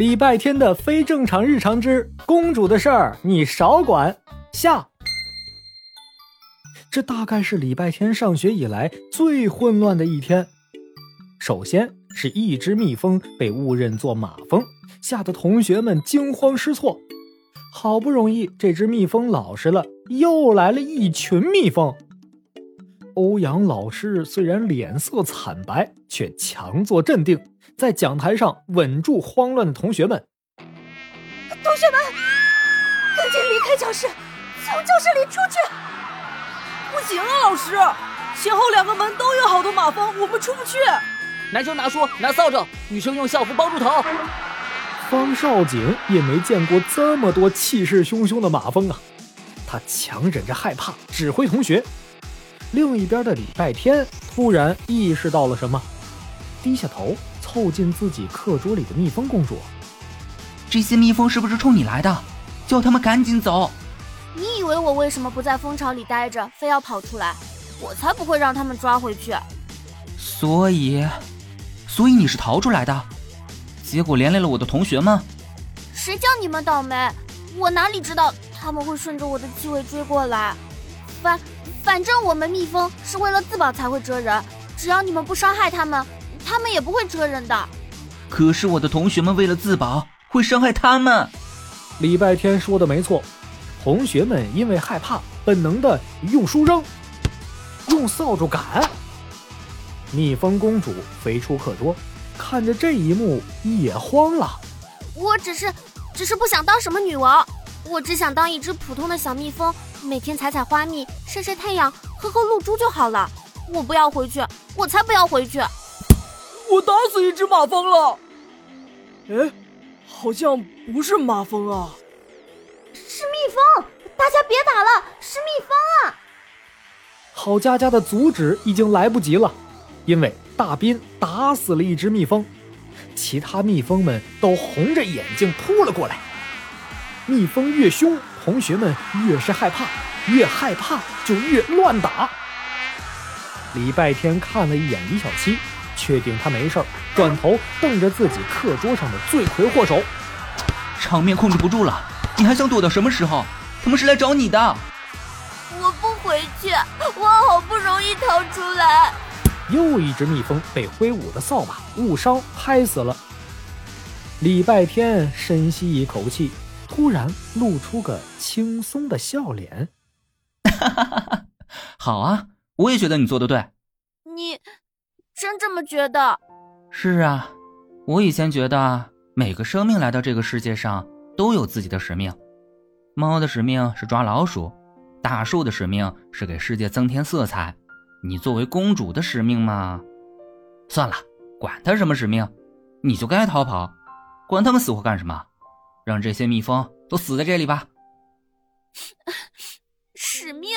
礼拜天的非正常日常之公主的事儿，你少管。下，这大概是礼拜天上学以来最混乱的一天。首先是一只蜜蜂被误认作马蜂，吓得同学们惊慌失措。好不容易这只蜜蜂老实了，又来了一群蜜蜂。欧阳老师虽然脸色惨白，却强作镇定，在讲台上稳住慌乱的同学们。同学们，赶紧离开教室，从教室里出去！不行啊，老师，前后两个门都有好多马蜂，我们出不去。男生拿书，拿扫帚，女生用校服包住头。方少景也没见过这么多气势汹汹的马蜂啊！他强忍着害怕，指挥同学。另一边的礼拜天突然意识到了什么，低下头凑近自己课桌里的蜜蜂公主。这些蜜蜂是不是冲你来的？叫他们赶紧走！你以为我为什么不在蜂巢里待着，非要跑出来？我才不会让他们抓回去。所以，所以你是逃出来的？结果连累了我的同学们。谁叫你们倒霉？我哪里知道他们会顺着我的气味追过来？反反正我们蜜蜂是为了自保才会蛰人，只要你们不伤害他们，他们也不会蜇人的。可是我的同学们为了自保会伤害他们。礼拜天说的没错，同学们因为害怕，本能的用书扔，用扫帚赶。蜜蜂公主飞出课桌。看着这一幕也慌了。我只是，只是不想当什么女王，我只想当一只普通的小蜜蜂，每天采采花蜜，晒晒太阳，喝喝露珠就好了。我不要回去，我才不要回去。我打死一只马蜂了。哎，好像不是马蜂啊，是蜜蜂！大家别打了，是蜜蜂啊！郝佳佳的阻止已经来不及了，因为。大斌打死了一只蜜蜂，其他蜜蜂们都红着眼睛扑了过来。蜜蜂越凶，同学们越是害怕，越害怕就越乱打。礼拜天看了一眼李小七，确定他没事儿转头瞪着自己课桌上的罪魁祸首。场面控制不住了，你还想躲到什么时候？他们是来找你的。我不回去，我好不容易逃出来。又一只蜜蜂被挥舞的扫把误伤，拍死了。礼拜天深吸一口气，突然露出个轻松的笑脸。哈哈哈哈好啊，我也觉得你做的对。你真这么觉得？是啊，我以前觉得每个生命来到这个世界上都有自己的使命。猫的使命是抓老鼠，大树的使命是给世界增添色彩。你作为公主的使命嘛，算了，管他什么使命，你就该逃跑，管他们死活干什么？让这些蜜蜂都死在这里吧。使命，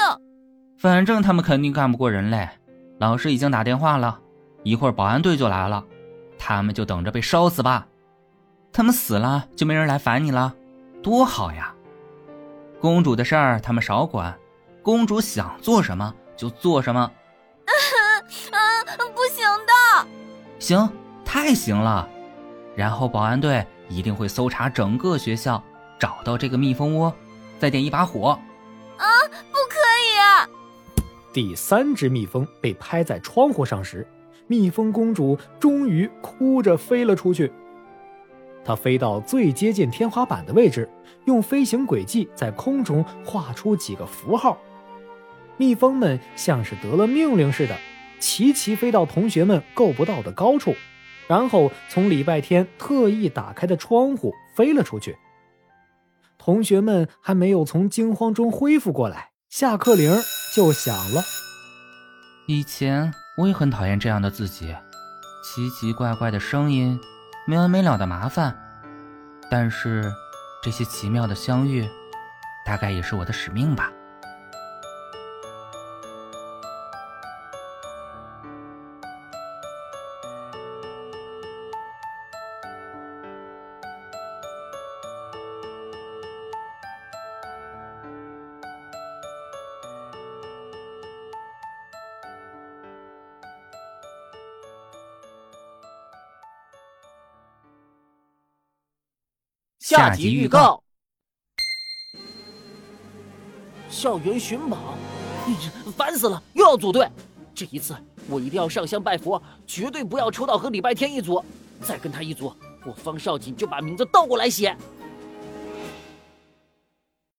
反正他们肯定干不过人类。老师已经打电话了，一会儿保安队就来了，他们就等着被烧死吧。他们死了就没人来烦你了，多好呀！公主的事儿他们少管，公主想做什么就做什么。啊不行的，行，太行了。然后保安队一定会搜查整个学校，找到这个蜜蜂窝，再点一把火。啊，不可以！第三只蜜蜂被拍在窗户上时，蜜蜂公主终于哭着飞了出去。她飞到最接近天花板的位置，用飞行轨迹在空中画出几个符号。蜜蜂们像是得了命令似的。齐齐飞到同学们够不到的高处，然后从礼拜天特意打开的窗户飞了出去。同学们还没有从惊慌中恢复过来，下课铃就响了。以前我也很讨厌这样的自己，奇奇怪怪的声音，没完没了的麻烦。但是，这些奇妙的相遇，大概也是我的使命吧。下集预告：校园寻宝，烦死了，又要组队。这一次我一定要上香拜佛，绝对不要抽到和礼拜天一组。再跟他一组，我方少锦就把名字倒过来写。